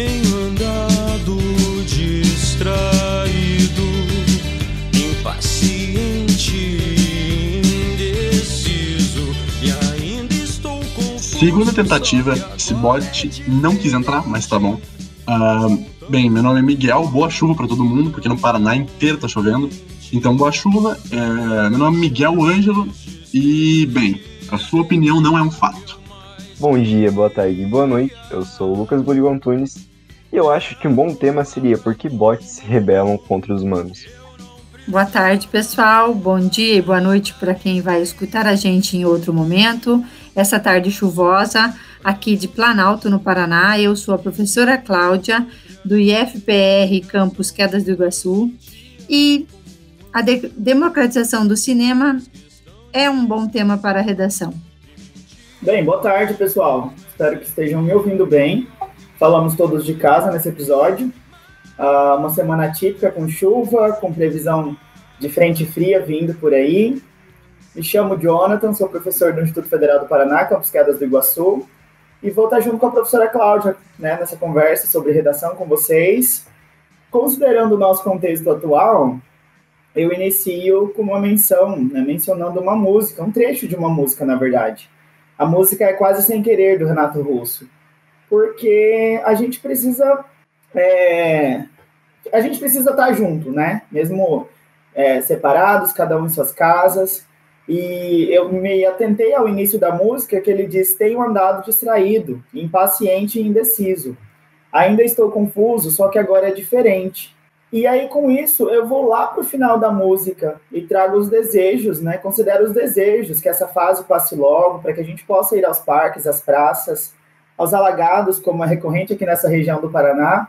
Tenho andado distraído, impaciente, indeciso e ainda estou confuso. Segunda tentativa, esse bot não quis entrar, mas tá bom. Ah, bem, meu nome é Miguel, boa chuva pra todo mundo, porque no Paraná inteiro tá chovendo. Então, boa chuva. É, meu nome é Miguel Ângelo e, bem, a sua opinião não é um fato. Bom dia, boa tarde e boa noite. Eu sou o Lucas Boligo Antunes eu acho que um bom tema seria por que bots se rebelam contra os humanos. Boa tarde, pessoal. Bom dia e boa noite para quem vai escutar a gente em outro momento. Essa tarde chuvosa aqui de Planalto, no Paraná. Eu sou a professora Cláudia, do IFPR Campus Quedas do Iguaçu. E a de democratização do cinema é um bom tema para a redação. Bem, boa tarde, pessoal. Espero que estejam me ouvindo bem. Falamos todos de casa nesse episódio. Uh, uma semana típica com chuva, com previsão de frente fria vindo por aí. Me chamo Jonathan, sou professor do Instituto Federal do Paraná, Campus Quedas do Iguaçu, e vou estar junto com a professora Cláudia né, nessa conversa sobre redação com vocês. Considerando o nosso contexto atual, eu inicio com uma menção, né, mencionando uma música, um trecho de uma música, na verdade. A música é Quase Sem Querer, do Renato Russo. Porque a gente precisa. É, a gente precisa estar junto, né? Mesmo é, separados, cada um em suas casas. E eu me atentei ao início da música que ele diz: Tenho andado distraído, impaciente e indeciso. Ainda estou confuso, só que agora é diferente. E aí, com isso, eu vou lá para o final da música e trago os desejos, né? Considero os desejos, que essa fase passe logo, para que a gente possa ir aos parques, às praças, aos alagados, como é recorrente aqui nessa região do Paraná,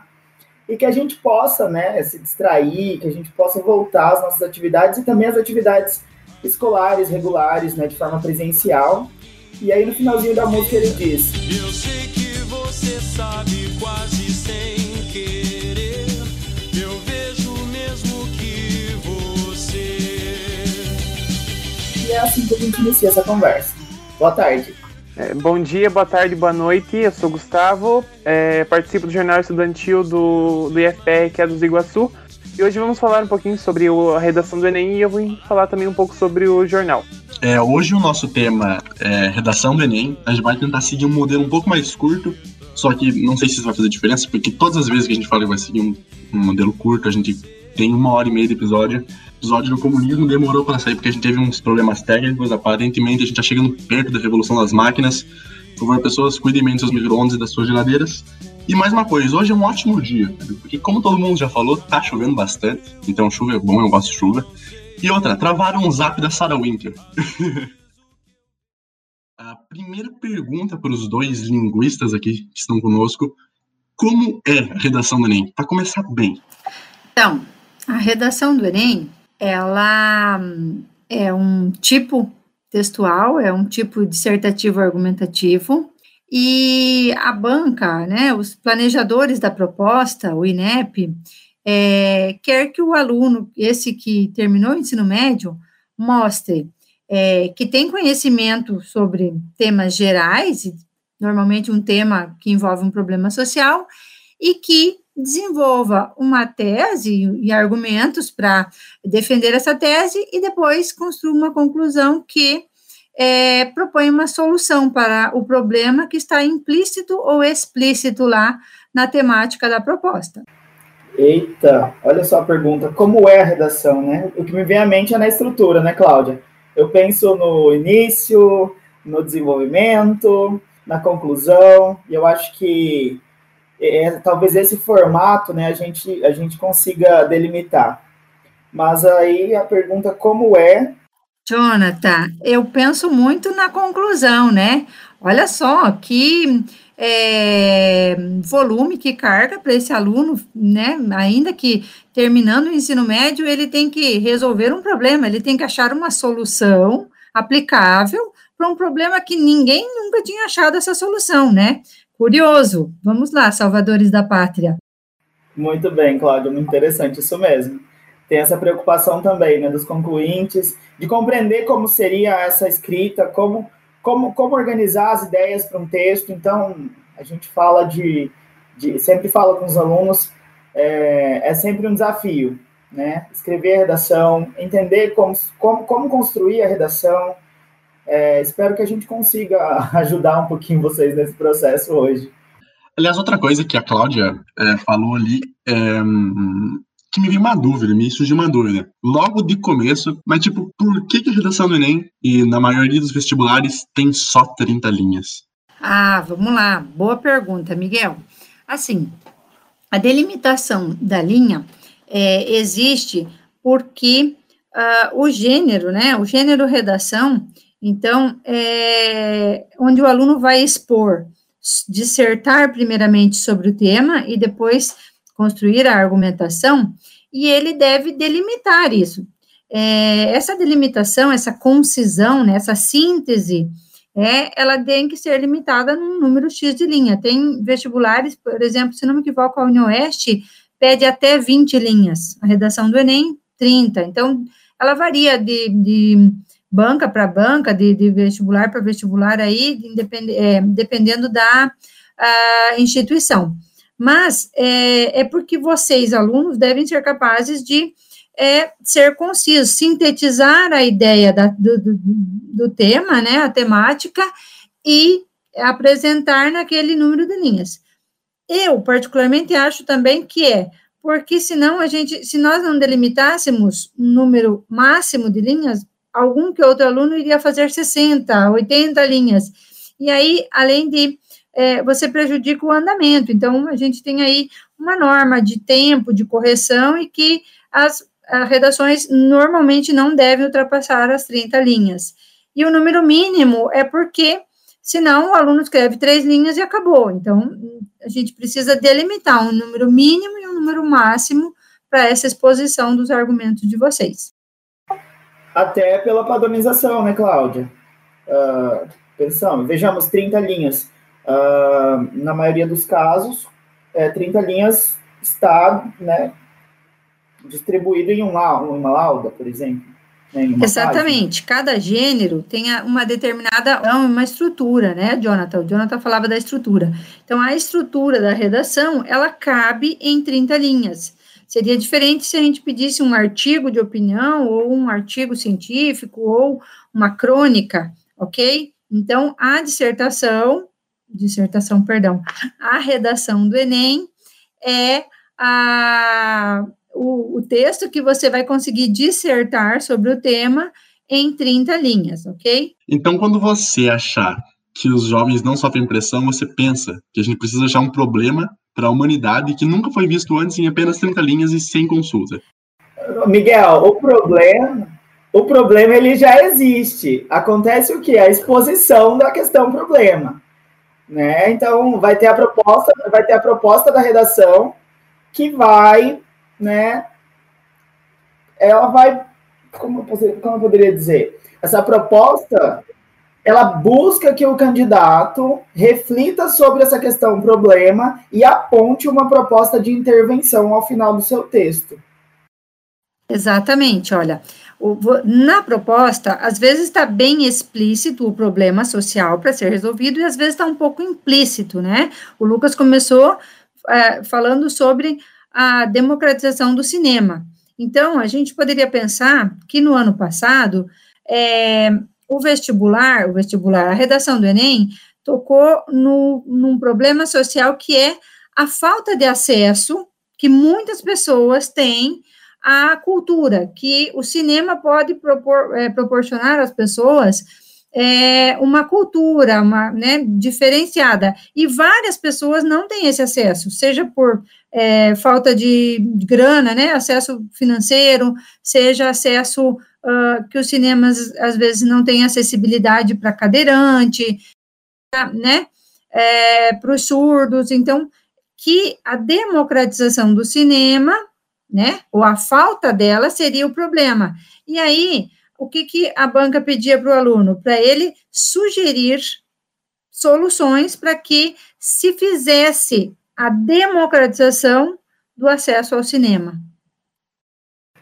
e que a gente possa, né, se distrair, que a gente possa voltar às nossas atividades e também às atividades escolares, regulares, né, de forma presencial. E aí, no finalzinho da música, ele diz: Eu sei que você sabe quase sem querer. Eu vejo mesmo que você. E é assim que a gente inicia essa conversa. Boa tarde. É, bom dia, boa tarde, boa noite. Eu sou Gustavo, é, participo do Jornal Estudantil do, do IFPR, que é do Iguaçu. E hoje vamos falar um pouquinho sobre o- a redação do Enem e eu vou falar também um pouco sobre o jornal. É, hoje o nosso tema é redação do Enem. A gente vai tentar seguir um modelo um pouco mais curto, só que não sei se isso vai fazer diferença, porque todas as vezes que a gente fala que vai seguir um, um modelo curto, a gente tem uma hora e meia de episódio. Episódio do comunismo demorou para sair porque a gente teve uns problemas técnicos. Aparentemente, a gente tá chegando perto da revolução das máquinas. Por favor, pessoas, cuidem bem dos seus micro-ondas e das suas geladeiras. E mais uma coisa, hoje é um ótimo dia, porque como todo mundo já falou, tá chovendo bastante, então chuva é bom, eu gosto de chuva. E outra, travaram um zap da Sarah Winter. A primeira pergunta para os dois linguistas aqui que estão conosco, como é a redação do Enem? Para começar bem. Então, a redação do Enem, ela é um tipo textual, é um tipo dissertativo argumentativo, e a banca, né, os planejadores da proposta, o INEP, é, quer que o aluno, esse que terminou o ensino médio, mostre é, que tem conhecimento sobre temas gerais, normalmente um tema que envolve um problema social, e que desenvolva uma tese e argumentos para defender essa tese e depois construa uma conclusão que é, propõe uma solução para o problema que está implícito ou explícito lá na temática da proposta. Eita, olha só a pergunta. Como é a redação, né? O que me vem à mente é na estrutura, né, Cláudia? Eu penso no início, no desenvolvimento, na conclusão, e eu acho que é, talvez esse formato, né, a gente, a gente consiga delimitar. Mas aí a pergunta como é, Jonathan, eu penso muito na conclusão, né? Olha só que é, volume, que carga para esse aluno, né? Ainda que terminando o ensino médio, ele tem que resolver um problema, ele tem que achar uma solução aplicável para um problema que ninguém nunca tinha achado essa solução, né? Curioso. Vamos lá, salvadores da pátria. Muito bem, Cláudio, muito interessante, isso mesmo. Tem essa preocupação também, né, dos concluintes, de compreender como seria essa escrita, como, como, como organizar as ideias para um texto. Então, a gente fala de de, sempre falo com os alunos, é, é sempre um desafio, né? Escrever a redação, entender como, como, como construir a redação. É, espero que a gente consiga ajudar um pouquinho vocês nesse processo hoje. Aliás, outra coisa que a Cláudia é, falou ali é, que me veio uma dúvida, me surgiu uma dúvida. Logo de começo, mas tipo, por que, que a redação do Enem e na maioria dos vestibulares tem só 30 linhas? Ah, vamos lá. Boa pergunta, Miguel. Assim, a delimitação da linha é, existe porque uh, o gênero, né, o gênero redação, então, é onde o aluno vai expor, dissertar primeiramente sobre o tema e depois construir a argumentação, e ele deve delimitar isso. É, essa delimitação, essa concisão, né, essa síntese, é, ela tem que ser limitada num número X de linha. Tem vestibulares, por exemplo, se não me equivoco, a Unioeste pede até 20 linhas, a redação do Enem, 30. Então, ela varia de, de banca para banca, de, de vestibular para vestibular, aí, é, dependendo da instituição. Mas é, é, porque vocês, alunos, devem ser capazes de é, ser concisos, sintetizar a ideia da, do, do, do tema, né, a temática, e apresentar naquele número de linhas. Eu, particularmente, acho também que é, porque senão a gente, se nós não delimitássemos um número máximo de linhas, algum que outro aluno iria fazer 60, 80 linhas. E aí, além de é, você prejudica o andamento. Então, a gente tem aí uma norma de tempo de correção e que as, as redações normalmente não devem ultrapassar as 30 linhas. E o número mínimo é porque senão o aluno escreve três linhas e acabou. Então, a gente precisa delimitar um número mínimo e um número máximo para essa exposição dos argumentos de vocês. Até pela padronização, né, Cláudia? Uh, pensamos, vejamos 30 linhas. Uh, na maioria dos casos, é, 30 linhas está né, distribuído em uma, uma lauda, por exemplo. Exatamente. Página. Cada gênero tem uma determinada uma estrutura, né, Jonathan? O Jonathan falava da estrutura. Então, a estrutura da redação, ela cabe em 30 linhas. Seria diferente se a gente pedisse um artigo de opinião, ou um artigo científico, ou uma crônica, ok? Então, a dissertação, dissertação, perdão, a redação do Enem é a o, o texto que você vai conseguir dissertar sobre o tema em 30 linhas, ok? Então, quando você achar que os jovens não sofrem pressão, você pensa que a gente precisa achar um problema para a humanidade que nunca foi visto antes em apenas 30 linhas e sem consulta. Miguel, o problema, o problema ele já existe. Acontece o que? A exposição da questão problema, né? Então vai ter a proposta, vai ter a proposta da redação que vai né? Ela vai, como como eu poderia dizer, essa proposta, ela busca que o candidato reflita sobre essa questão, problema, e aponte uma proposta de intervenção ao final do seu texto. Exatamente, olha, na proposta, às vezes está bem explícito o problema social para ser resolvido e às vezes está um pouco implícito, né? O Lucas começou é, falando sobre a democratização do cinema. Então, a gente poderia pensar que no ano passado, é, o vestibular, o vestibular, a redação do Enem, tocou no, num problema social que é a falta de acesso que muitas pessoas têm à cultura, que o cinema pode propor, é, proporcionar às pessoas é, uma cultura uma, né, diferenciada. E várias pessoas não têm esse acesso, seja por é, falta de, grana, né, acesso financeiro, seja acesso uh, que os cinemas às vezes não têm acessibilidade para cadeirante, né, é, para os surdos. Então, que a democratização do cinema, né, ou a falta dela seria o problema. E aí, o que, que a banca pedia para o aluno? Para ele sugerir soluções para que se fizesse a democratização do acesso ao cinema.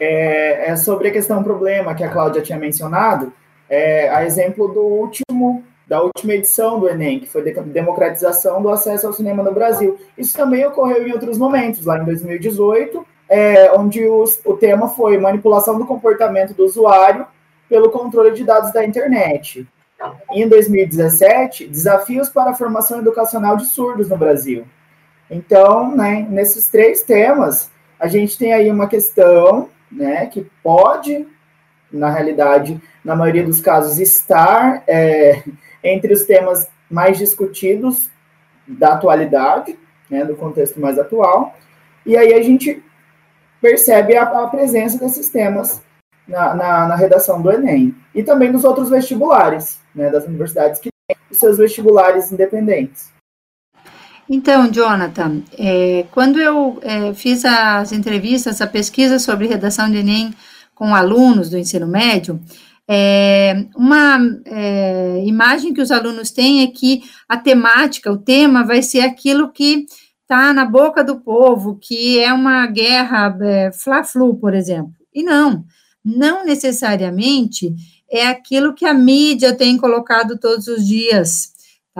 É, é sobre a questão problema que a Cláudia tinha mencionado, é, a exemplo do último da última edição do Enem, que foi democratização do acesso ao cinema no Brasil. Isso também ocorreu em outros momentos, lá em 2018, é, onde o tema foi manipulação do comportamento do usuário pelo controle de dados da internet. Em 2017, desafios para a formação educacional de surdos no Brasil. Então, né, nesses três temas, a gente tem aí uma questão né, que pode, na realidade, na maioria dos casos, estar é, entre os temas mais discutidos da atualidade, né, do contexto mais atual, e aí a gente percebe a, a presença desses temas na, na, na, redação do Enem, e também dos outros vestibulares, né, das universidades que têm os seus vestibulares independentes. Então, Jonathan, é, quando eu é, fiz as entrevistas, a pesquisa sobre redação de Enem com alunos do ensino médio, é, uma é, imagem que os alunos têm é que a temática, o tema, vai ser aquilo que está na boca do povo, que é uma guerra é, fla-flu, por exemplo. E não, não necessariamente é aquilo que a mídia tem colocado todos os dias,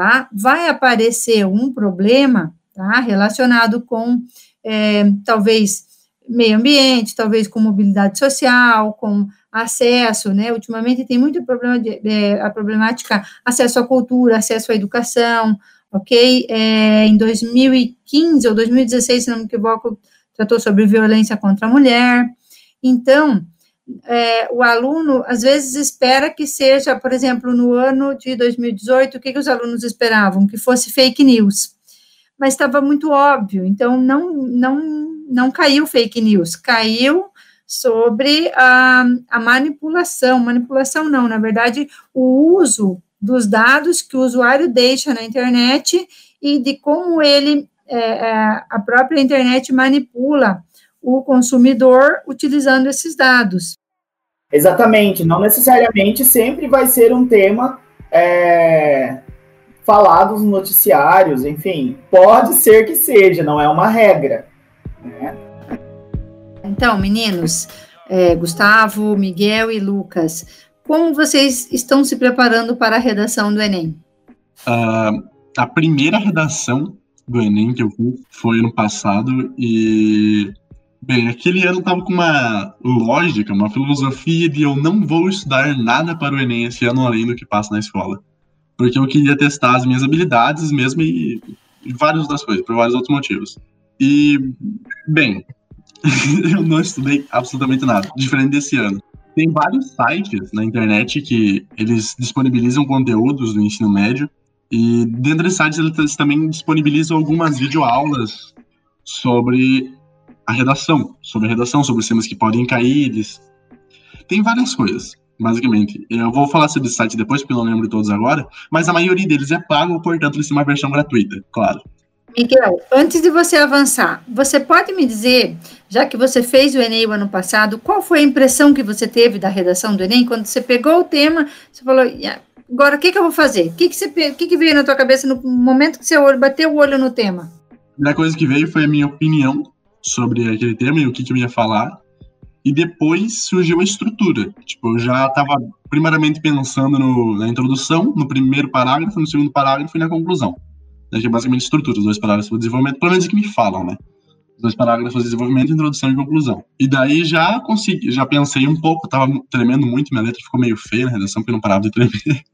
tá? Vai aparecer um problema, tá? Relacionado com, é, talvez, meio ambiente, talvez com mobilidade social, com acesso, né? Ultimamente tem muito problema de, é, a problemática acesso à cultura, acesso à educação, ok? É, em 2015 ou 2016, se não me equivoco, tratou sobre violência contra a mulher. Então, é, o aluno às vezes espera que seja, por exemplo, no ano de 2018, o que, que os alunos esperavam? Que fosse fake news. Mas estava muito óbvio, então não, não, não caiu fake news, caiu sobre a, a manipulação, manipulação não, na verdade, o uso dos dados que o usuário deixa na internet e de como ele, é, é, a própria internet manipula o consumidor utilizando esses dados. Exatamente, não necessariamente sempre vai ser um tema é, falado nos noticiários, enfim, pode ser que seja, não é uma regra. Né? Então, meninos, é, Gustavo, Miguel e Lucas, como vocês estão se preparando para a redação do Enem? Uh, a primeira redação do Enem que eu fiz foi ano passado e, bem, aquele ano tava com uma lógica, uma filosofia de eu não vou estudar nada para o Enem esse ano além do que passa na escola. Porque eu queria testar as minhas habilidades mesmo e, e várias outras coisas, por vários outros motivos. E, bem, eu não estudei absolutamente nada, diferente desse ano. Tem vários sites na internet que eles disponibilizam conteúdos do ensino médio e dentro desses sites eles também disponibilizam algumas videoaulas sobre a redação, sobre a redação, sobre os temas que podem cair. Eles... Tem várias coisas, basicamente. Eu vou falar sobre esse site depois, porque eu não lembro todos agora, mas a maioria deles é pago, portanto eles têm uma versão gratuita, claro. Miguel, antes de você avançar, você pode me dizer, já que você fez o Enem o ano passado, qual foi a impressão que você teve da redação do Enem? Quando você pegou o tema, você falou, agora o que, que eu vou fazer? O que, que, você, que, que veio na tua cabeça no momento que você bateu o olho no tema? A primeira coisa que veio foi a minha opinião sobre aquele tema e o que, que eu ia falar. E depois surgiu a estrutura. Tipo, eu já estava primeiramente pensando no, na introdução, no primeiro parágrafo, no segundo parágrafo e na conclusão né, que é basicamente estrutura, os dois parágrafos de desenvolvimento, pelo menos é que me falam, né? Os dois parágrafos de desenvolvimento, introdução e conclusão. E daí já consegui, já pensei um pouco, tava tremendo muito, minha letra ficou meio feia na redação, porque eu não parava de tremer.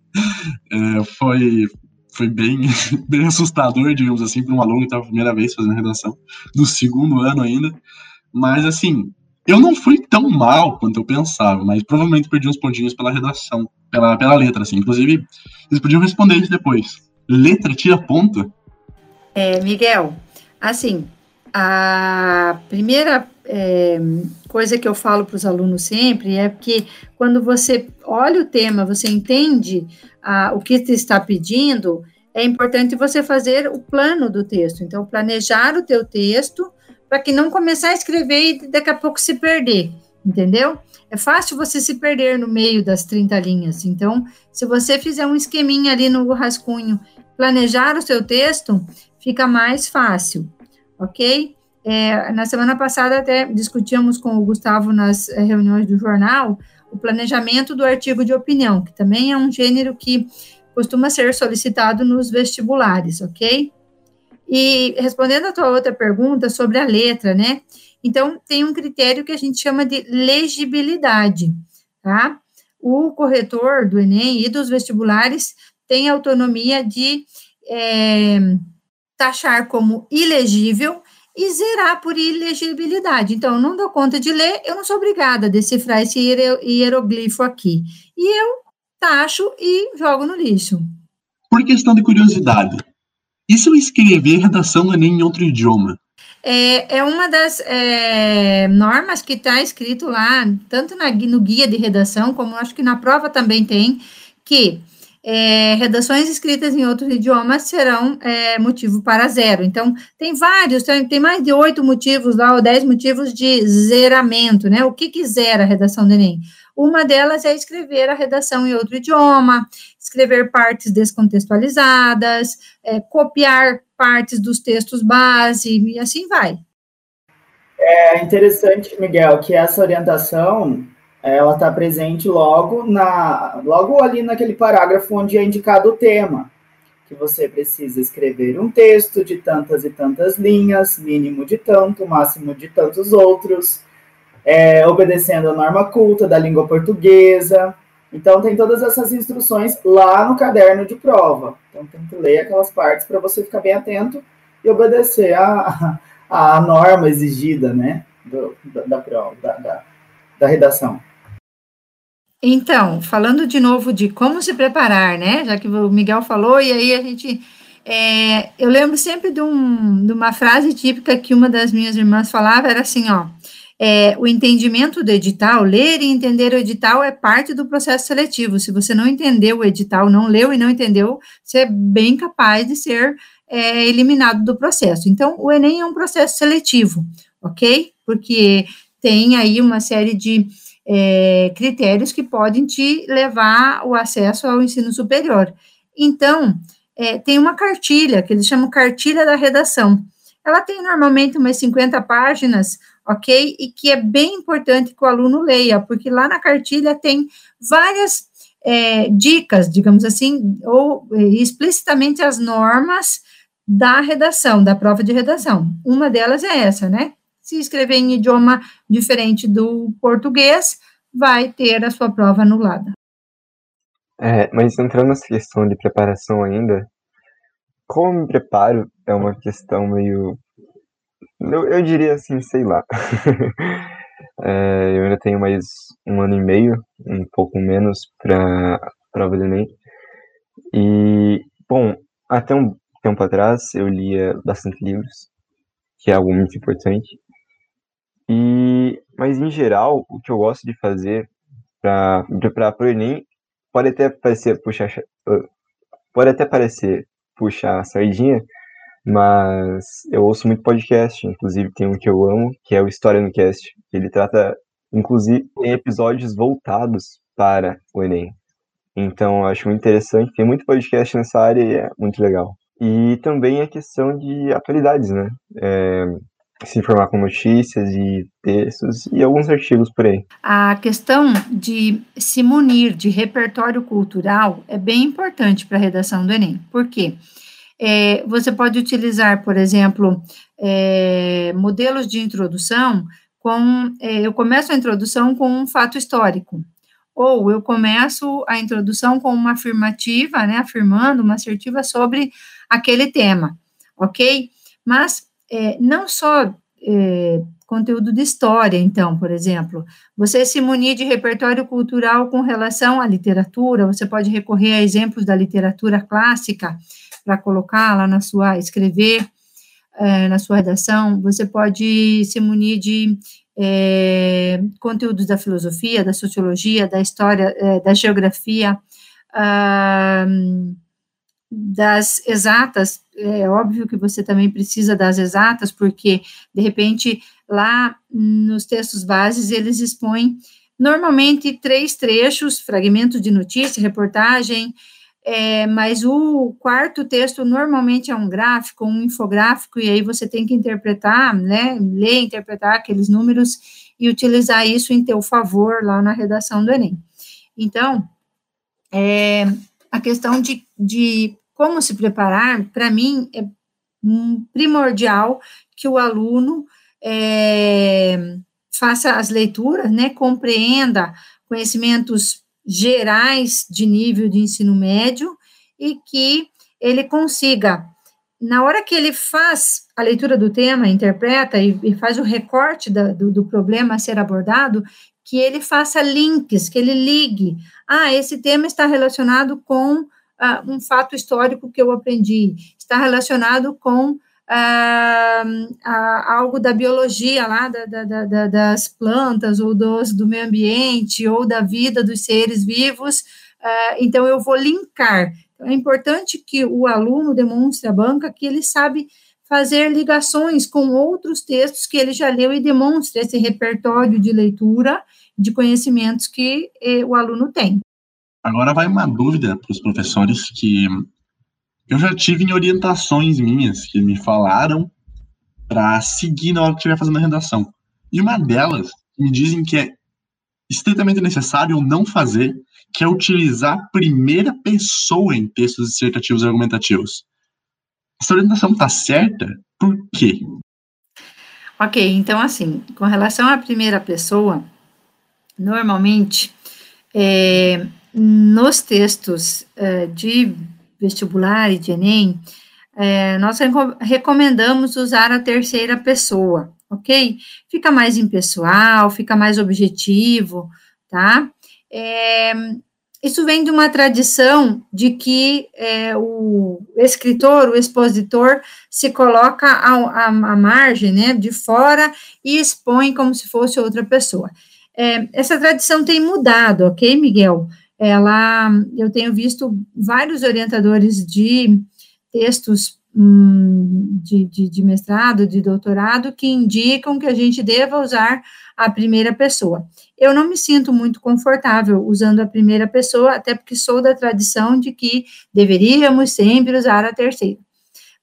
É, foi, foi bem, bem assustador, digamos assim, para um aluno que estava a primeira vez fazendo redação, do segundo ano ainda. Mas, assim, eu não fui tão mal quanto eu pensava, mas provavelmente perdi uns pontinhos pela redação, pela, pela letra, assim. Inclusive, eles podiam responder isso depois letra tira ponta? É, Miguel, assim, a primeira é, coisa que eu falo para os alunos sempre é que quando você olha o tema, você entende o que te está pedindo, é importante você fazer o plano do texto. Então, planejar o teu texto para que não começar a escrever e daqui a pouco se perder, entendeu? É fácil você se perder no meio das 30 linhas. Então, se você fizer um esqueminha ali no rascunho planejar o seu texto, fica mais fácil, ok? É, na semana passada até discutíamos com o Gustavo nas é, reuniões do jornal o planejamento do artigo de opinião, que também é um gênero que costuma ser solicitado nos vestibulares, ok? E respondendo a tua outra pergunta sobre a letra, né? Então, tem um critério que a gente chama de legibilidade, tá? O corretor do Enem e dos vestibulares tem autonomia de é, taxar como ilegível e zerar por ilegibilidade. Então, eu não dou conta de ler, eu não sou obrigada a decifrar esse hieroglifo aqui. E eu taxo e jogo no lixo. Por questão de curiosidade, e se eu escrever redação do Enem em outro idioma? É, é uma das é, normas que está escrito lá, tanto na, no guia de redação, como acho que na prova também tem, que é, redações escritas em outros idiomas serão é, motivo para zero. Então, tem vários, tem, tem, mais de oito motivos lá, ou dez motivos de zeramento, né? O que, que zera a redação do Enem? Uma delas é escrever a redação em outro idioma, escrever partes descontextualizadas, é, copiar partes dos textos base, e assim vai. É interessante, Miguel, que essa orientação ela está presente logo na logo ali naquele parágrafo onde é indicado o tema que você precisa escrever um texto de tantas e tantas linhas mínimo de tanto máximo de tantos outros é, obedecendo a norma culta da língua portuguesa. Então tem todas essas instruções lá no caderno de prova. Então tem que ler aquelas partes para você ficar bem atento e obedecer a, a, norma exigida né do, da, da prova da, da, da redação então, falando de novo de como se preparar, né? Já que o Miguel falou, e aí a gente. É, eu lembro sempre de, um, de, uma frase típica que uma das minhas irmãs falava, era assim, ó. É, o entendimento do edital, ler e entender o edital é parte do processo seletivo. Se você não entendeu o edital, não leu e não entendeu, você é bem capaz de ser é, eliminado do processo. Então, o Enem é um processo seletivo, ok? Porque tem aí uma série de é, critérios que podem te levar o acesso ao ensino superior. Então, é, tem uma cartilha, que eles chamam cartilha da redação. Ela tem normalmente umas 50 páginas, ok? E que é bem importante que o aluno leia, porque lá na cartilha tem várias é, dicas, digamos assim, ou é, explicitamente as normas da redação, da prova de redação. Uma delas é essa, né? Se escrever em idioma diferente do português, vai ter a sua prova anulada. É, mas entrando nessa questão de preparação ainda, como me preparo é uma questão meio. Eu, eu diria assim, sei lá. é, eu ainda tenho mais um ano e meio, um pouco menos, para prova do Enem. E, bom, até um tempo atrás eu lia bastante livros, que é algo muito importante. E, mas em geral, o que eu gosto de fazer para o Enem pode até parecer puxar pode até parecer puxar a sardinha, mas eu ouço muito podcast, inclusive tem um que eu amo, que é o História no Cast. Ele trata, inclusive, tem episódios voltados para o Enem. Então, eu acho muito interessante. Tem muito podcast nessa área e é muito legal. E também a questão de atualidades, né? É, se informar com notícias e textos e alguns artigos por aí. A questão de se munir de repertório cultural é bem importante para a redação do Enem. Por quê? É, você pode utilizar, por exemplo, é, modelos de introdução com. É, eu começo a introdução com um fato histórico. Ou eu começo a introdução com uma afirmativa, né, afirmando uma assertiva sobre aquele tema, ok? Mas é, não só é, conteúdo de história, então, por exemplo, você se munir de repertório cultural com relação à literatura, você pode recorrer a exemplos da literatura clássica para colocar lá na sua, escrever é, na sua redação, você pode se munir de é, conteúdos da filosofia, da sociologia, da história, é, da geografia, ah, das exatas, é óbvio que você também precisa das exatas, porque, de repente, lá nos textos bases, eles expõem normalmente três trechos, fragmentos de notícia, reportagem, é, mas o quarto texto normalmente é um gráfico, um infográfico, e aí você tem que interpretar, né, ler, interpretar aqueles números e utilizar isso em teu favor lá na redação do Enem. Então, é, a questão de, de como se preparar, para mim, é primordial que o aluno é, faça as leituras, né, compreenda conhecimentos gerais de nível de ensino médio e que ele consiga, na hora que ele faz a leitura do tema, interpreta e, e faz o recorte da, do, do problema a ser abordado, que ele faça links, que ele ligue. Ah, esse tema está relacionado com ah, um fato histórico que eu aprendi, está relacionado com ah, algo da biologia lá, da, da, da, das plantas, ou dos, do meio ambiente, ou da vida dos seres vivos, então eu vou linkar. Então, é importante que o aluno demonstre à banca que ele sabe fazer ligações com outros textos que ele já leu e demonstre esse repertório de leitura de conhecimentos que eh, o aluno tem. Agora vai uma dúvida para os professores que eu já tive em orientações minhas que me falaram para seguir na hora que estiver fazendo a redação. E uma delas me dizem que é estritamente necessário não fazer, que é utilizar a primeira pessoa em textos dissertativos e argumentativos. Essa orientação está certa? Por quê? Ok, então assim, com relação à primeira pessoa, normalmente é, nos textos é, de vestibular e de Enem, é, nós recomendamos usar a terceira pessoa, ok? Fica mais impessoal, fica mais objetivo, tá? É, isso vem de uma tradição de que é, o escritor, o expositor, se coloca à, margem, né, de fora e expõe como se fosse outra pessoa. Essa tradição tem mudado, ok, Miguel? Ela, eu tenho visto vários orientadores de textos hum, de, de, de, mestrado, de doutorado, que indicam que a gente deva usar a primeira pessoa. Eu não me sinto muito confortável usando a primeira pessoa, até porque sou da tradição de que deveríamos sempre usar a terceira.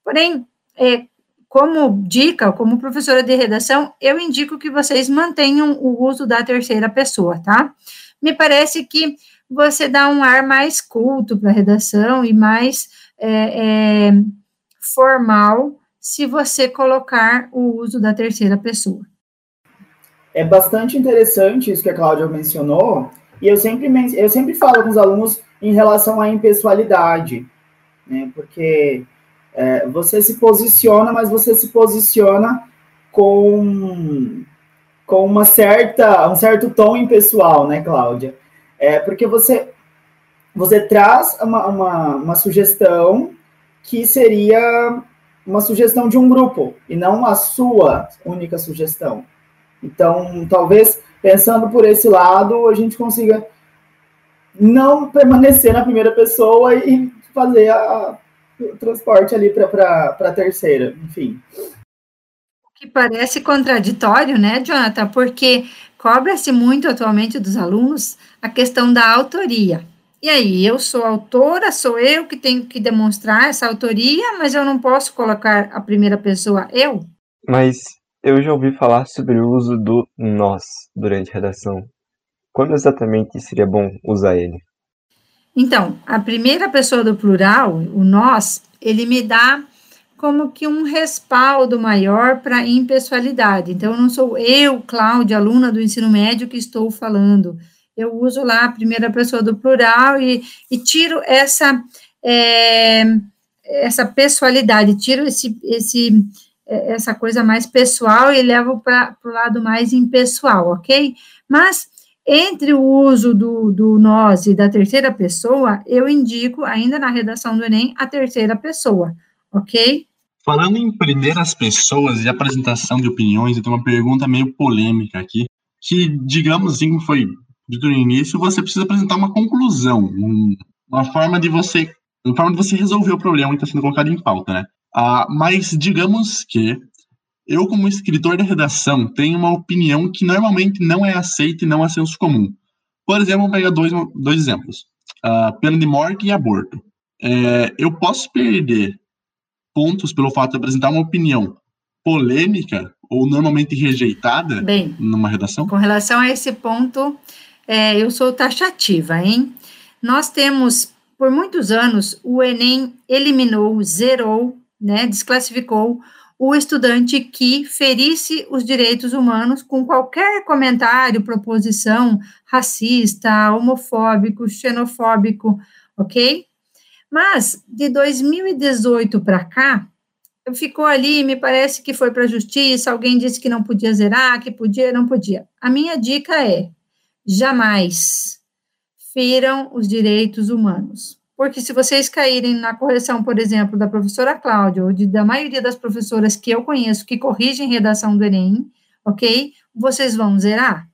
Porém, é, como dica, como professora de redação, eu indico que vocês mantenham o uso da terceira pessoa, tá? Me parece que você dá um ar mais culto para a redação e mais é, é, formal se você colocar o uso da terceira pessoa. É bastante interessante isso que a Cláudia mencionou, e eu sempre, eu sempre falo com os alunos em relação à impessoalidade, né, porque é, você se posiciona, mas você se posiciona com, com uma certa, um certo tom impessoal, né, Cláudia? É porque você, você traz uma, uma, uma sugestão que seria uma sugestão de um grupo e não a sua única sugestão. Então, talvez pensando por esse lado, a gente consiga não permanecer na primeira pessoa e fazer a, o transporte ali para a terceira, enfim. O que parece contraditório, né, Jonathan? Porque cobra-se muito atualmente dos alunos a questão da autoria. E aí, eu sou autora, sou eu que tenho que demonstrar essa autoria, mas eu não posso colocar a primeira pessoa eu? Mas eu já ouvi falar sobre o uso do nós durante a redação. Quando exatamente seria bom usar ele? Então, a primeira pessoa do plural, o nós, ele me dá como que um respaldo maior para a impessoalidade. Então, não sou eu, Cláudia, aluna do ensino médio, que estou falando. Eu uso lá a primeira pessoa do plural e, e tiro essa, é, essa pessoalidade, tiro esse, esse, é, essa coisa mais pessoal e levo para o lado mais impessoal, ok? Mas entre o uso do, do nós e da terceira pessoa, eu indico, ainda na redação do Enem, a terceira pessoa, ok? Falando em primeiras pessoas e apresentação de opiniões, eu tenho uma pergunta meio polêmica aqui, que, digamos assim, foi dito no início, você precisa apresentar uma conclusão, um, uma forma de você, uma forma de você resolver o problema que está sendo colocado em pauta, né? Ah, mas digamos que eu, como escritor da redação, tenho uma opinião que normalmente não é aceita e não é senso comum. Por exemplo, vou pegar dois, dois exemplos: ah, pena de morte e aborto. É, eu posso perder pontos pelo fato de apresentar uma opinião polêmica ou normalmente rejeitada Bem, numa redação? Com relação a esse ponto, é, eu sou taxativa, hein? Nós temos por muitos anos, o Enem eliminou, zerou, né, desclassificou o estudante que ferisse os direitos humanos com qualquer comentário, proposição racista, homofóbico, xenofóbico, ok? Mas de 2018 para cá, ficou ali, me parece que foi para a justiça, alguém disse que não podia zerar, que podia, não podia. A minha dica é: jamais feram os direitos humanos. Porque se vocês caírem na correção, por exemplo, da professora Cláudia, ou de, da maioria das professoras que eu conheço que corrigem redação do Enem, ok? Vocês vão zerar.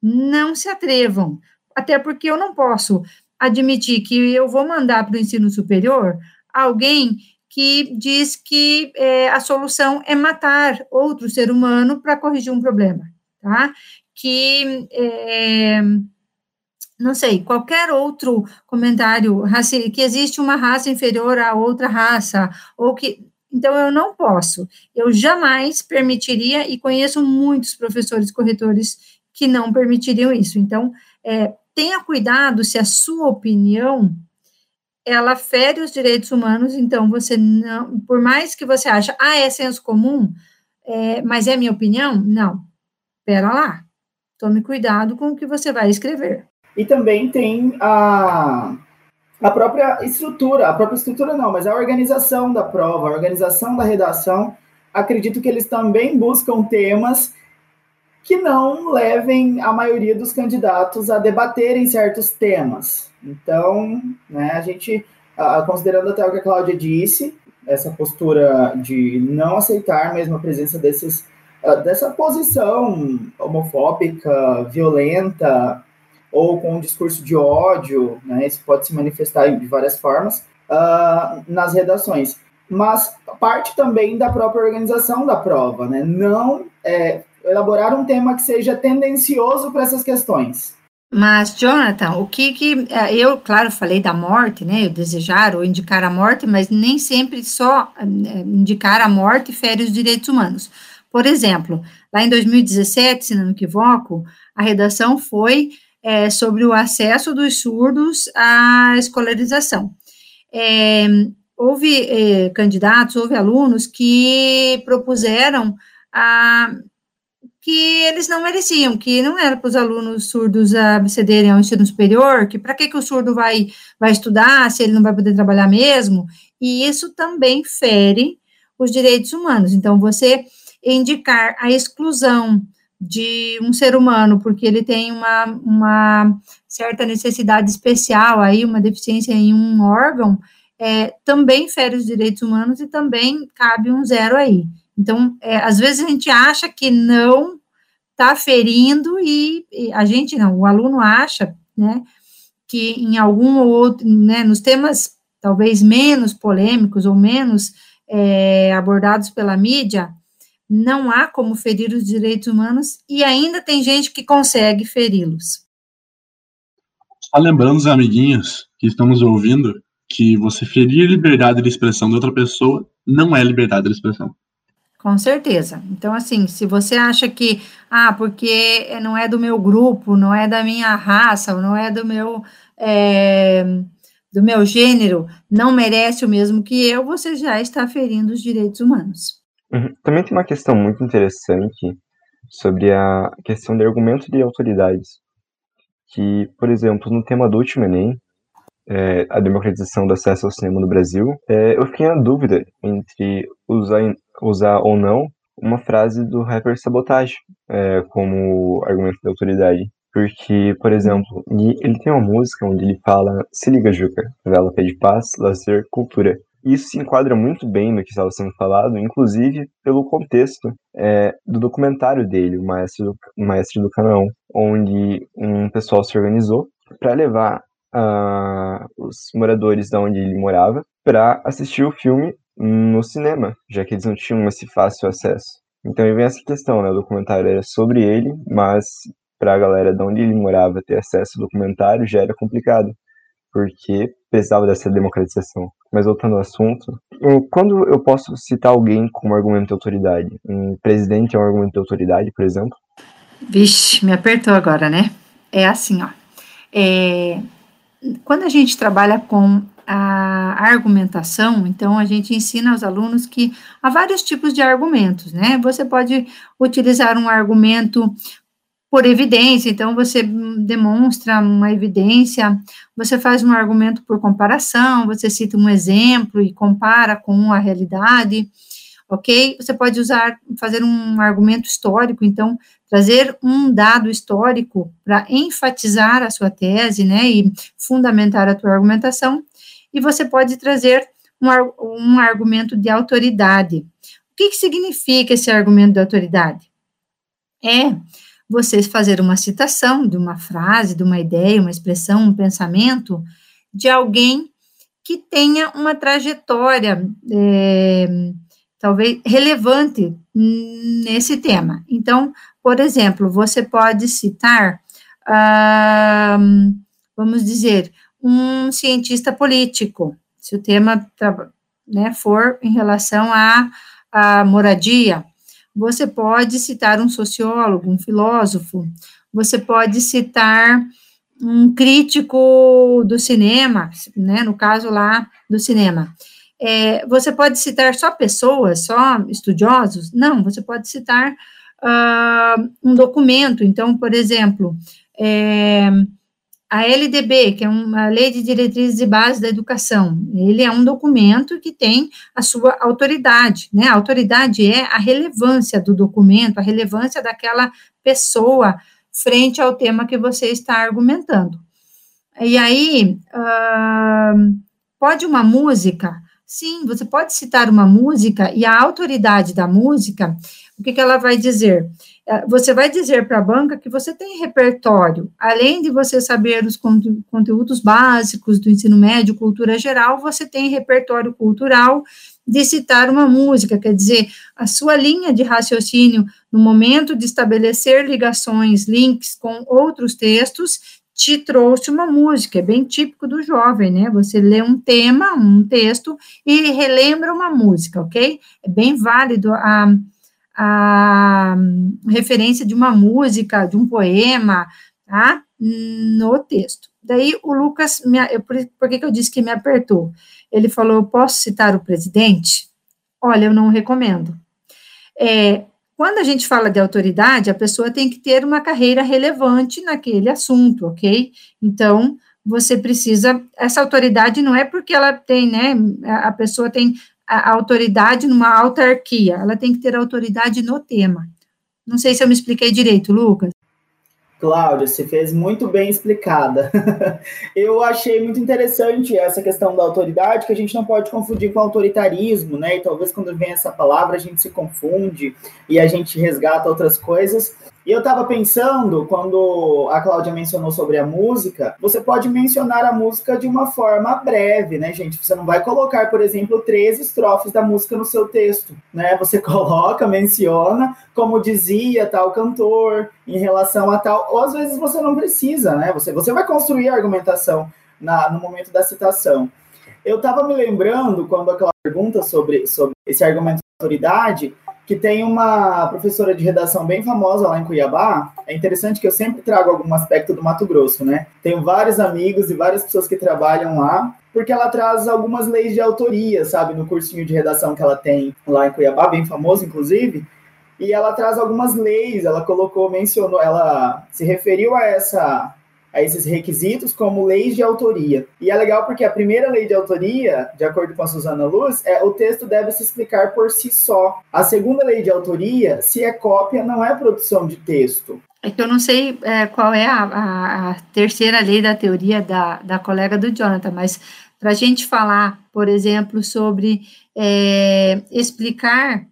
Não se atrevam. Até porque eu não posso admitir que eu vou mandar para o ensino superior alguém que diz que é, a solução é matar outro ser humano para corrigir um problema, tá? Que, é, não sei, qualquer outro comentário, que existe uma raça inferior a outra raça, ou que. Então, eu não posso, eu jamais permitiria, e conheço muitos professores corretores que não permitiriam isso. Então, é, tenha cuidado se a sua opinião ela fere os direitos humanos, então você não, por mais que você ache, ah, é senso comum, é, mas é minha opinião, não. Pera lá, tome cuidado com o que você vai escrever. E também tem a, a própria estrutura, a própria estrutura não, mas a organização da prova, a organização da redação, acredito que eles também buscam temas que não levem a maioria dos candidatos a debaterem certos temas. Então, né, a gente, considerando até o que a Cláudia disse, essa postura de não aceitar mesmo a presença desses, dessa posição homofóbica, violenta, ou com um discurso de ódio, né, isso pode se manifestar de várias formas, uh, nas redações. Mas parte também da própria organização da prova, né? Não é, elaborar um tema que seja tendencioso para essas questões. Mas, Jonathan, o que que. É, eu, claro, falei da morte, né? Eu desejar ou indicar a morte, mas nem sempre só é, indicar a morte fere os direitos humanos. Por exemplo, lá em 2017, se não me equivoco, a redação foi é, sobre o acesso dos surdos à escolarização. É, houve é, candidatos, houve alunos que propuseram a que eles não mereciam, que não era para os alunos surdos acederem ao ensino superior, que para que, que o surdo vai, vai estudar se ele não vai poder trabalhar mesmo, e isso também fere os direitos humanos. Então, você indicar a exclusão de um ser humano porque ele tem uma, uma certa necessidade especial, aí uma deficiência em um órgão, é, também fere os direitos humanos e também cabe um zero aí. Então, é, às vezes a gente acha que não está ferindo e, e, a gente não, o aluno acha, né, que em algum ou outro, né, nos temas talvez menos polêmicos ou menos é, abordados pela mídia, não há como ferir os direitos humanos e ainda tem gente que consegue feri-los. Só lembrando os amiguinhos que estamos ouvindo que você ferir liberdade de expressão de outra pessoa não é liberdade de expressão. Com certeza. Então, assim, se você acha que, ah, porque não é do meu grupo, não é da minha raça, não é do meu, é, do meu gênero, não merece o mesmo que eu, você já está ferindo os direitos humanos. Uhum. Também tem uma questão muito interessante sobre a questão de argumento de autoridades. Que, por exemplo, no tema do último Enem, é, a democratização do acesso ao cinema no Brasil, é, eu fiquei na dúvida entre usar usar ou não uma frase do rapper Sabotage é, como argumento de autoridade. Porque, por exemplo, ele tem uma música onde ele fala Se liga, Juca, vela pede paz, lazer, cultura. Isso se enquadra muito bem no que estava sendo falado, inclusive pelo contexto é, do documentário dele, o Maestro do, Maestro do Canão, onde um pessoal se organizou para levar os moradores da onde ele morava para assistir o filme no cinema, já que eles não tinham esse fácil acesso. Então aí vem essa questão, né? O documentário era sobre ele, mas para a galera de onde ele morava ter acesso ao documentário já era complicado, porque precisava dessa democratização. Mas voltando ao assunto, quando eu posso citar alguém como argumento de autoridade? Um presidente é um argumento de autoridade, por exemplo? Vixe, me apertou agora, né? É assim, ó. É, quando a gente trabalha com a argumentação, então a gente ensina aos alunos que há vários tipos de argumentos, né? Você pode utilizar um argumento por evidência, então você demonstra uma evidência, você faz um argumento por comparação, você cita um exemplo e compara com a realidade, ok? Você pode usar, fazer um argumento histórico, então, trazer um dado histórico para enfatizar a sua tese, né, e fundamentar a tua argumentação, e você pode trazer um, um argumento de autoridade. O que, que significa esse argumento de autoridade? É você fazer uma citação de uma frase, de uma ideia, uma expressão, um pensamento de alguém que tenha uma trajetória, é, talvez relevante nesse tema. Então, por exemplo, você pode citar, vamos dizer, um cientista político, se o tema né, for em relação à, à moradia, você pode citar um sociólogo, um filósofo, você pode citar um crítico do cinema, né, no caso lá do cinema. É, você pode citar só pessoas, só estudiosos? Não, você pode citar uh, um documento. Então, por exemplo, é, a LDB, que é uma Lei de Diretrizes e Bases da Educação, ele é um documento que tem a sua autoridade, né? A autoridade é a relevância do documento, a relevância daquela pessoa frente ao tema que você está argumentando. E aí, uh, pode uma música? Sim, você pode citar uma música e a autoridade da música, o que, que ela vai dizer? É, você vai dizer para a banca que você tem repertório, além de você saber os conteúdos básicos do ensino médio, cultura geral, você tem repertório cultural de citar uma música, quer dizer, a sua linha de raciocínio no momento de estabelecer ligações, links com outros textos, te trouxe uma música, é bem típico do jovem, né? Você lê um tema, um texto e relembra uma música, ok? É bem válido a a referência de uma música, de um poema, tá? No texto. Daí o Lucas, me, eu, por, que, que eu disse que me apertou? Ele falou: posso citar o presidente? Olha, eu não recomendo. É, quando a gente fala de autoridade, a pessoa tem que ter uma carreira relevante naquele assunto, ok? Então, você precisa. Essa autoridade não é porque ela tem, né? A pessoa tem a autoridade numa autarquia, ela tem que ter autoridade no tema. Não sei se eu me expliquei direito, Lucas. Cláudia, você fez muito bem explicada. eu achei muito interessante essa questão da autoridade, que a gente não pode confundir com autoritarismo, né? E talvez quando vem essa palavra a gente se confunde e a gente resgata outras coisas. E eu estava pensando, quando a Cláudia mencionou sobre a música, você pode mencionar a música de uma forma breve, né, gente? Você não vai colocar, por exemplo, três estrofes da música no seu texto, né? Você coloca, menciona, como dizia tal cantor, em relação a tal. Ou às vezes você não precisa, né? Você, você vai construir a argumentação na, no momento da citação. Eu estava me lembrando, quando aquela pergunta sobre, sobre esse argumento de autoridade, que tem uma professora de redação bem famosa lá em Cuiabá. É interessante que eu sempre trago algum aspecto do Mato Grosso, né? Tenho vários amigos e várias pessoas que trabalham lá, porque ela traz algumas leis de autoria, sabe, no cursinho de redação que ela tem lá em Cuiabá, bem famoso, inclusive. E ela traz algumas leis, ela colocou, mencionou, ela se referiu a essa a esses requisitos como leis de autoria. E é legal porque a primeira lei de autoria, de acordo com a Suzana Luz, é o texto deve se explicar por si só. A segunda lei de autoria, se é cópia, não é produção de texto. É que eu não sei é, qual é a, a, a, terceira lei da teoria da, da colega do Jonathan, mas para a gente falar, por exemplo, sobre é, explicar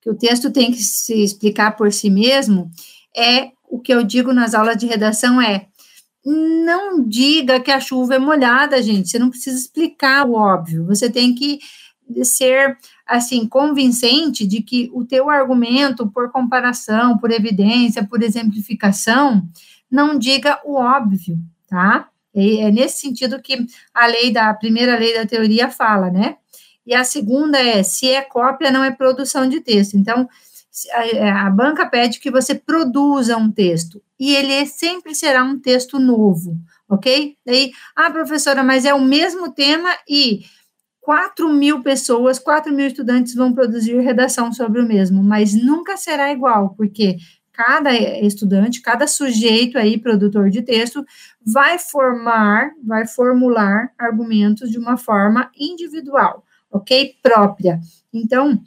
que o texto tem que se explicar por si mesmo, é o que eu digo nas aulas de redação é não diga que a chuva é molhada, gente. Você não precisa explicar o óbvio. Você tem que ser assim convincente de que o teu argumento por comparação, por evidência, por exemplificação, não diga o óbvio, tá? É, nesse sentido que a lei da a primeira lei da teoria fala, né? E a segunda é se é cópia não é produção de texto. Então, é, a, banca pede que você produza um texto, e ele sempre será um texto novo, ok? Daí, ah, professora, mas é o mesmo tema e 4 mil pessoas, 4 mil estudantes vão produzir redação sobre o mesmo, mas nunca será igual, porque cada estudante, cada sujeito aí, produtor de texto, vai formar, vai formular argumentos de uma forma individual, ok? Própria. Então,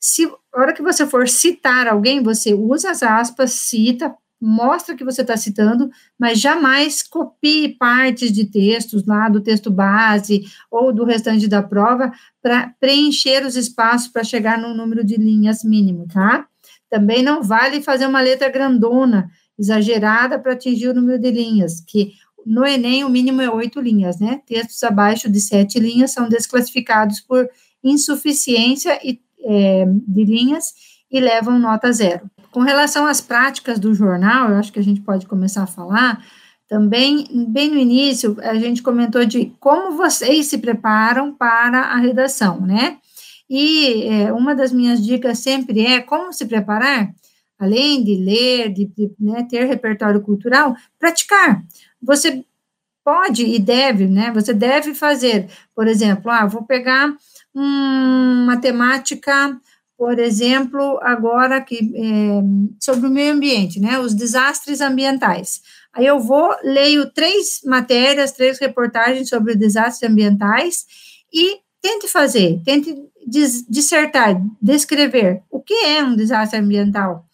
se hora que você for citar alguém, você usa as aspas, cita, mostra que você está citando, mas jamais copie partes de textos lá do texto base ou do restante da prova para preencher os espaços para chegar no número de linhas mínimo, tá? Também não vale fazer uma letra grandona, exagerada para atingir o número de linhas, que no Enem o mínimo é oito linhas, né? Textos abaixo de sete linhas são desclassificados por insuficiência e, é, de linhas e levam nota zero. Com relação às práticas do jornal, eu acho que a gente pode começar a falar. Também, bem no início, a gente comentou de como vocês se preparam para a redação, né? E é, uma das minhas dicas sempre é como se preparar, além de ler, de, de né, ter repertório cultural, praticar. Você pode e deve, né? Você deve fazer, por exemplo, ah, vou pegar uma temática por exemplo, agora que é, sobre o meio ambiente, né, os desastres ambientais. Aí eu vou, leio três matérias, três reportagens sobre desastres ambientais e tente fazer, tente dissertar, descrever o que é um desastre ambiental.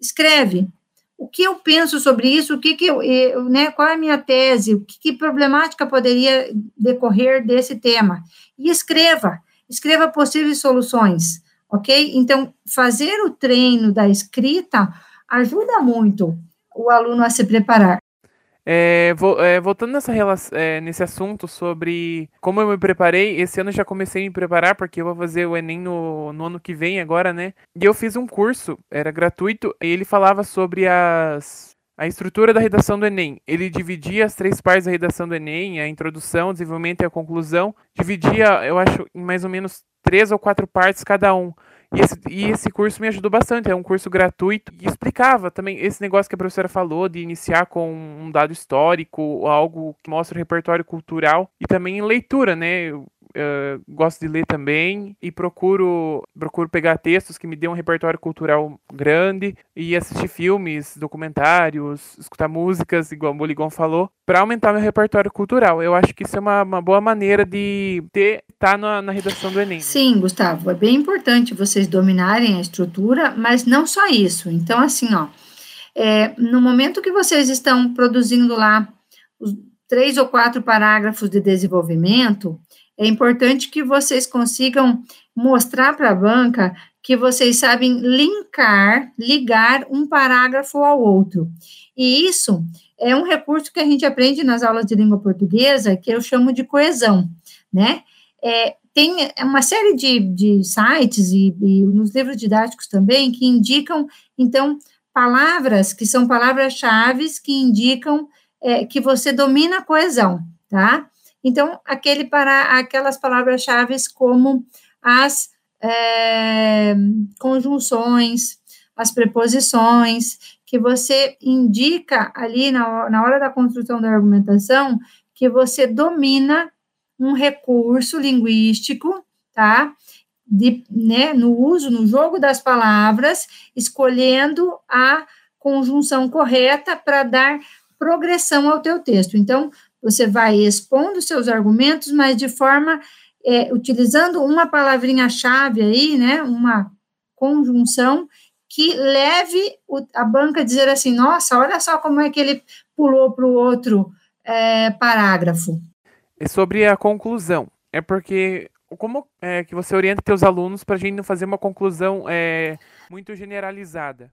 Escreve o que eu penso sobre isso, o que, que eu, eu né, qual é a minha tese, o que, que problemática poderia decorrer desse tema. E escreva, escreva possíveis soluções ok? Então, fazer o treino da escrita ajuda muito o aluno a se preparar. É, é, voltando nessa é, nesse assunto sobre como eu me preparei, esse ano já comecei a me preparar, porque eu vou fazer o Enem no, no ano que vem agora, né? E eu fiz um curso, era gratuito, e ele falava sobre as, a estrutura da redação do Enem. Ele dividia as três partes da redação do Enem, a introdução, o desenvolvimento e a conclusão. Dividia, eu acho, em mais ou menos três ou quatro partes cada um. E esse, e esse curso me ajudou bastante, é um curso gratuito e explicava também esse negócio que a professora falou de iniciar com um dado histórico, algo que mostra o repertório cultural e também leitura, né? Gosto de ler também e procuro procuro pegar textos que me dêem um repertório cultural grande e assistir filmes, documentários, escutar músicas, igual o Boligon falou, para aumentar meu repertório cultural. Eu acho que isso é uma, uma boa maneira de ter tá na, na redação do Enem. Sim, Gustavo, é bem importante vocês dominarem a estrutura, mas não só isso. Então, assim, ó, é, no momento que vocês estão produzindo lá os três ou quatro parágrafos de desenvolvimento, é importante que vocês consigam mostrar para a banca que vocês sabem linkar, ligar um parágrafo ao outro. E isso é um recurso que a gente aprende nas aulas de língua portuguesa, que eu chamo de coesão, né? É, tem uma série de, de sites e, e nos livros didáticos também que indicam, então, palavras que são palavras-chave que indicam é, que você domina a coesão, tá? Então, aquele para, aquelas palavras-chave como as é, conjunções, as preposições, que você indica ali na, na hora da construção da argumentação que você domina um recurso linguístico, tá? De, né, no uso, no jogo das palavras, escolhendo a conjunção correta para dar progressão ao teu texto. Então, você vai expondo seus argumentos, mas de forma, é, utilizando uma palavrinha-chave aí, né, uma conjunção que leve a banca a dizer assim, nossa, olha só como é que ele pulou para o outro é, parágrafo. É sobre a conclusão. É porque como é que você orienta seus alunos para a gente não fazer uma conclusão é, muito generalizada?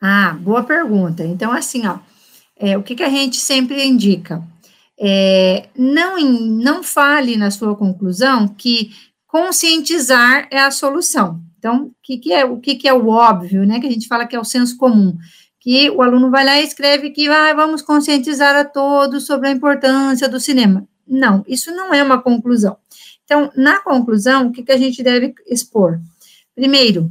Ah, boa pergunta. Então, assim, ó, é, o que, que a gente sempre indica? É, não, não fale na sua conclusão que conscientizar é a solução. Então, o que, que é o que, que é o óbvio, né? Que a gente fala que é o senso comum, que o aluno vai lá e escreve que ah, vamos conscientizar a todos sobre a importância do cinema. Não, isso não é uma conclusão. Então, na conclusão, o que, que a gente deve expor? Primeiro,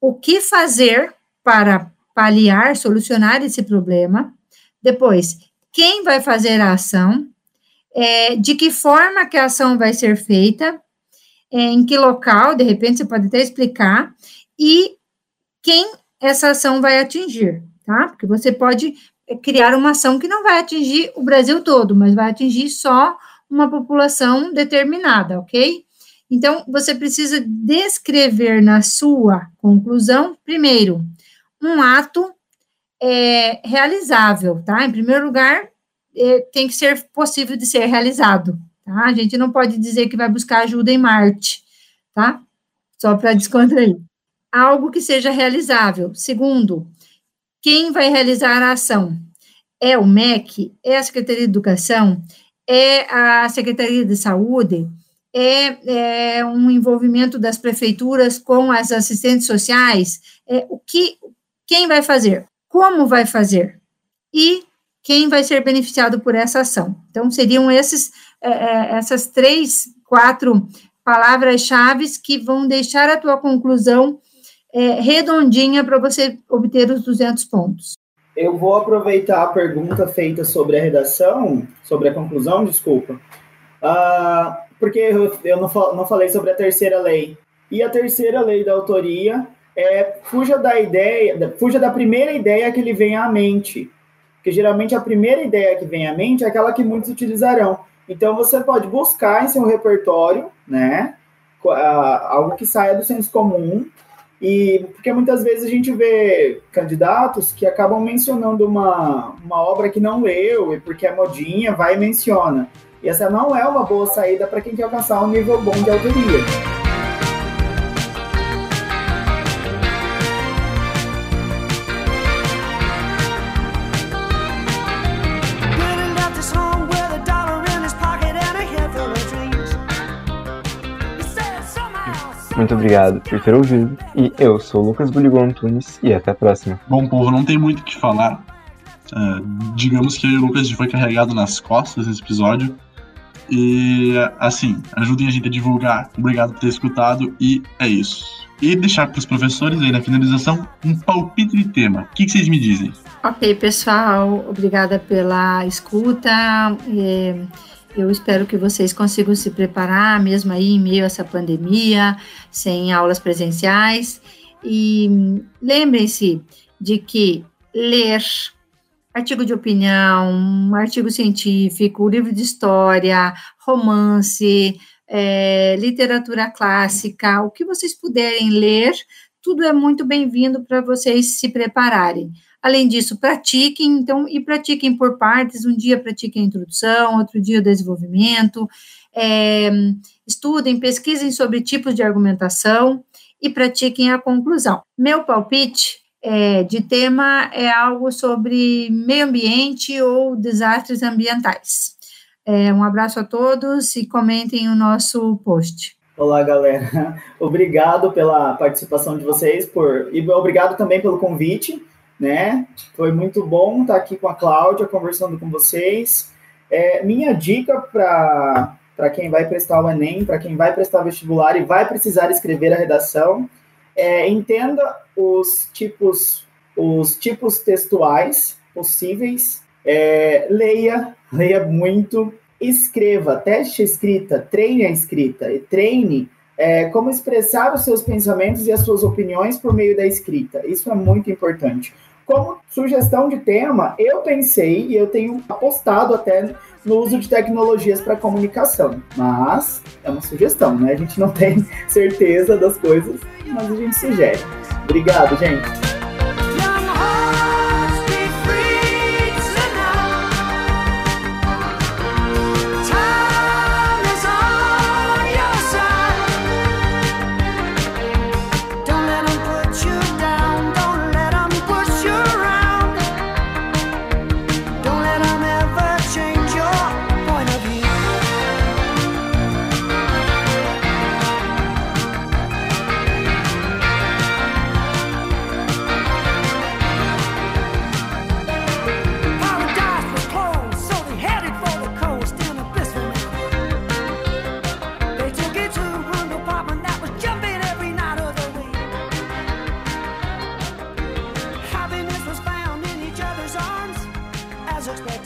o que fazer para paliar, solucionar esse problema. Depois, quem vai fazer a ação, é, de que forma que a ação vai ser feita, é, em que local, de repente você pode até explicar, e quem essa ação vai atingir, tá? Porque você pode criar uma ação que não vai atingir o Brasil todo, mas vai atingir só uma população determinada, ok? Então, você precisa descrever na sua conclusão, primeiro, um ato é, realizável, tá? Em primeiro lugar, é, tem que ser possível de ser realizado, tá? A gente não pode dizer que vai buscar ajuda em Marte, tá? Só para descontrair. Algo que seja realizável. Segundo, quem vai realizar a ação? É o MEC? É a Secretaria de Educação? É a Secretaria de Saúde? É, é um envolvimento das prefeituras com as assistentes sociais? É, o que, quem vai fazer? Como vai fazer? E quem vai ser beneficiado por essa ação? Então, seriam esses, é, é essas três, quatro palavras-chave que vão deixar a tua conclusão é, redondinha para você obter os 200 pontos. Eu vou aproveitar a pergunta feita sobre a redação, sobre a conclusão, desculpa, uh, porque eu, eu não, não falei sobre a terceira lei. E a terceira lei da autoria é fuja da ideia, fuja da primeira ideia que lhe vem à mente. Porque geralmente a primeira ideia que vem à mente é aquela que muitos utilizarão. Então você pode buscar em seu repertório, né, algo que saia do senso comum e porque muitas vezes a gente vê candidatos que acabam mencionando uma, uma obra que não leu e porque é modinha, vai e menciona. E essa não é uma boa saída para quem quer alcançar um nível bom de autoria. Muito obrigado por ter ouvido. E eu sou o Lucas Buligon Antunes e até a próxima. Bom, povo, não tem muito o que falar. Uh, digamos que o Lucas foi carregado nas costas nesse episódio. E, assim, ajudem a gente a divulgar. Obrigado por ter escutado e é isso. E deixar para os professores aí na finalização um palpite de tema. O que, que vocês me dizem? Ok, pessoal. Obrigada pela escuta. É eu espero que vocês consigam se preparar, mesmo aí em meio a essa pandemia, sem aulas presenciais. E lembrem-se de que ler artigo de opinião, artigo científico, livro de história, romance, é, literatura clássica, o que vocês puderem ler, tudo é muito bem-vindo para vocês se prepararem. Além disso, pratiquem, então, e pratiquem por partes. Um dia pratiquem a introdução, outro dia o desenvolvimento. É, estudem, pesquisem sobre tipos de argumentação e pratiquem a conclusão. Meu palpite é, de tema é algo sobre meio ambiente ou desastres ambientais. É, um abraço a todos e comentem o nosso post. Olá, galera. Obrigado pela participação de vocês por e obrigado também pelo convite né? Foi muito bom estar aqui com a Cláudia, conversando com vocês. É, minha dica para quem vai prestar o Enem, para quem vai prestar vestibular e vai precisar escrever a redação, é, entenda os tipos, os tipos textuais possíveis, é, leia, leia muito, escreva, teste a escrita, treine a escrita e treine é, como expressar os seus pensamentos e as suas opiniões por meio da escrita. Isso é muito importante. Como sugestão de tema, eu pensei e eu tenho apostado até no uso de tecnologias para comunicação, mas é uma sugestão, né? A gente não tem certeza das coisas, mas a gente sugere. Obrigado, gente. experienced.